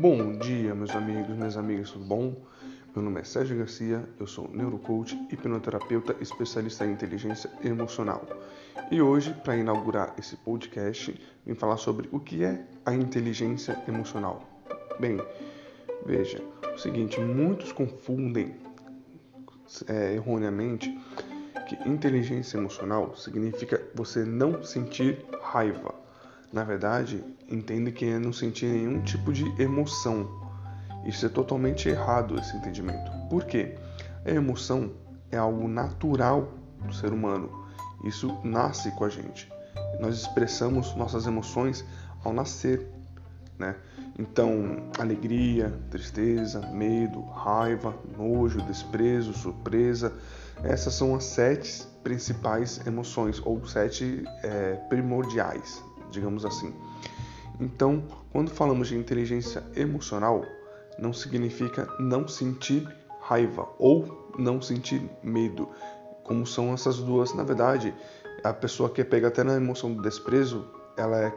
Bom dia, meus amigos, minhas amigas, tudo bom? Meu nome é Sérgio Garcia, eu sou neurocoach, hipnoterapeuta especialista em inteligência emocional. E hoje, para inaugurar esse podcast, vim falar sobre o que é a inteligência emocional. Bem, veja, o seguinte, muitos confundem é, erroneamente que inteligência emocional significa você não sentir raiva na verdade, entende que é não sentir nenhum tipo de emoção. Isso é totalmente errado, esse entendimento. Por quê? A emoção é algo natural do ser humano. Isso nasce com a gente. Nós expressamos nossas emoções ao nascer, né? Então, alegria, tristeza, medo, raiva, nojo, desprezo, surpresa, essas são as sete principais emoções ou sete é, primordiais digamos assim. Então, quando falamos de inteligência emocional, não significa não sentir raiva ou não sentir medo, como são essas duas. Na verdade, a pessoa que pega até na emoção do desprezo, ela é,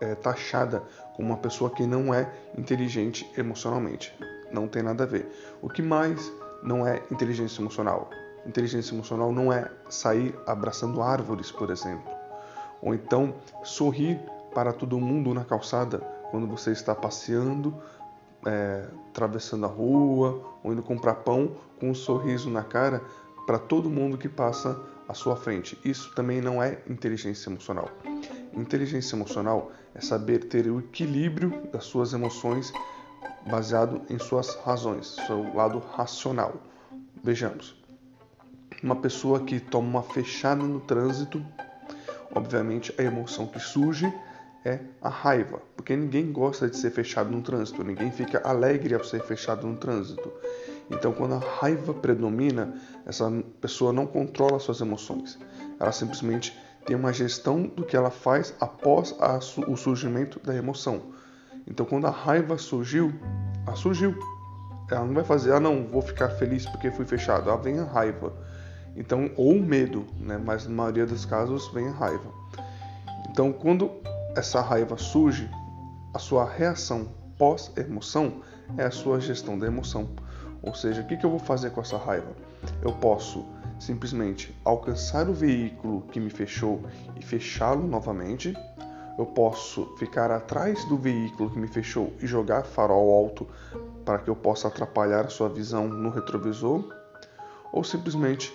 é taxada como uma pessoa que não é inteligente emocionalmente. Não tem nada a ver. O que mais não é inteligência emocional? Inteligência emocional não é sair abraçando árvores, por exemplo ou então sorrir para todo mundo na calçada quando você está passeando, é, atravessando a rua ou indo comprar pão com um sorriso na cara para todo mundo que passa à sua frente. Isso também não é inteligência emocional. Inteligência emocional é saber ter o equilíbrio das suas emoções baseado em suas razões, seu lado racional. Vejamos. Uma pessoa que toma uma fechada no trânsito Obviamente, a emoção que surge é a raiva, porque ninguém gosta de ser fechado no trânsito, ninguém fica alegre ao ser fechado no trânsito. Então, quando a raiva predomina, essa pessoa não controla suas emoções. Ela simplesmente tem uma gestão do que ela faz após a, o surgimento da emoção. Então, quando a raiva surgiu, ela surgiu. Ela não vai fazer, ah, não, vou ficar feliz porque fui fechado. Ela vem a raiva. Então, ou medo, né? mas na maioria dos casos vem raiva. Então, quando essa raiva surge, a sua reação pós-emoção é a sua gestão da emoção. Ou seja, o que, eu vou fazer com essa raiva? Eu posso simplesmente alcançar o veículo que me fechou e fechá-lo novamente. Eu posso ficar atrás do veículo que me fechou e jogar farol alto para que eu possa atrapalhar a sua visão no retrovisor. Ou simplesmente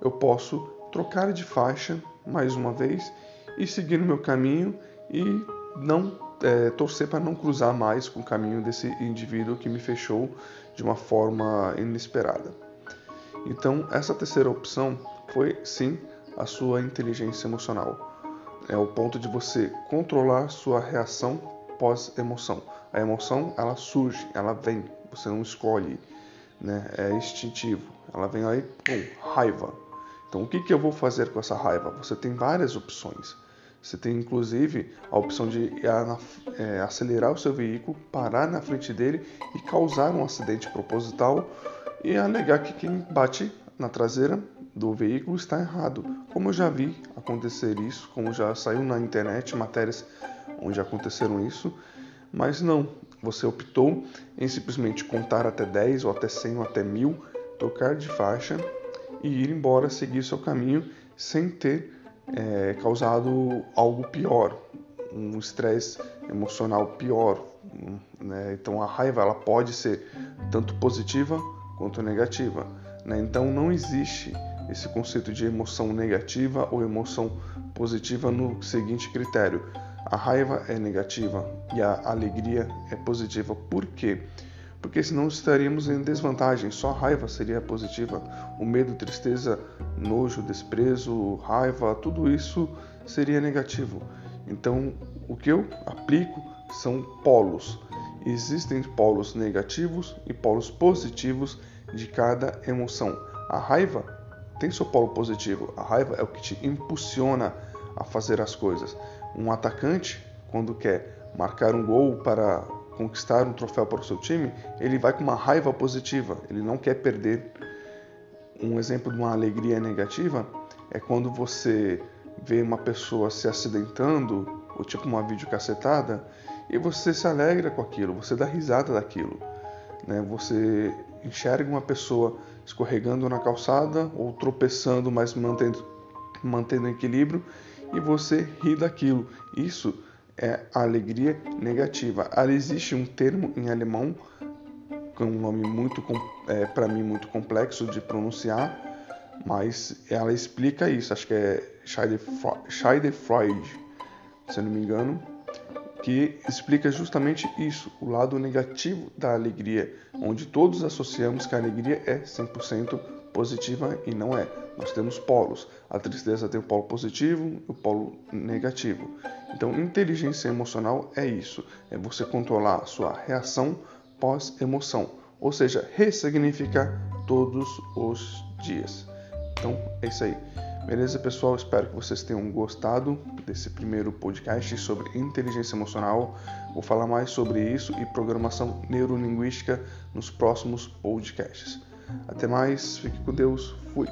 eu posso trocar de faixa mais uma vez e seguir no meu caminho e não é, torcer para não cruzar mais com o caminho desse indivíduo que me fechou de uma forma inesperada. Então, essa terceira opção foi sim a sua inteligência emocional. É o ponto de você controlar sua reação pós-emoção. A emoção, ela surge, ela vem, você não escolhe, né? É instintivo. Ela vem aí, pum, raiva. Então, o que, que eu vou fazer com essa raiva? Você tem várias opções. Você tem inclusive a opção de é, acelerar o seu veículo, parar na frente dele e causar um acidente proposital e alegar que quem bate na traseira do veículo está errado. Como eu já vi acontecer isso, como já saiu na internet matérias onde aconteceram isso, mas não, você optou em simplesmente contar até 10 ou até 100 ou até 1000, tocar de faixa e ir embora, seguir seu caminho sem ter é, causado algo pior, um estresse emocional pior. Né? Então a raiva ela pode ser tanto positiva quanto negativa. Né? Então não existe esse conceito de emoção negativa ou emoção positiva no seguinte critério: a raiva é negativa e a alegria é positiva. Por quê? porque senão estaríamos em desvantagem. Só raiva seria positiva. O medo, tristeza, nojo, desprezo, raiva, tudo isso seria negativo. Então, o que eu aplico são polos. Existem polos negativos e polos positivos de cada emoção. A raiva tem seu polo positivo. A raiva é o que te impulsiona a fazer as coisas. Um atacante, quando quer marcar um gol para conquistar um troféu para o seu time, ele vai com uma raiva positiva, ele não quer perder. Um exemplo de uma alegria negativa é quando você vê uma pessoa se acidentando, ou tipo uma videocassetada, e você se alegra com aquilo, você dá risada daquilo. Né? Você enxerga uma pessoa escorregando na calçada ou tropeçando, mas mantendo, mantendo equilíbrio e você ri daquilo. Isso é a alegria negativa. Ali existe um termo em alemão com um nome muito é, para mim muito complexo de pronunciar, mas ela explica isso. Acho que é Schadenfreude, se eu não me engano, que explica justamente isso, o lado negativo da alegria, onde todos associamos que a alegria é 100% positiva e não é. Nós temos polos. A tristeza tem o polo positivo e o polo negativo. Então, inteligência emocional é isso: é você controlar a sua reação pós-emoção, ou seja, ressignificar todos os dias. Então, é isso aí. Beleza, pessoal? Espero que vocês tenham gostado desse primeiro podcast sobre inteligência emocional. Vou falar mais sobre isso e programação neurolinguística nos próximos podcasts. Até mais, fique com Deus, fui!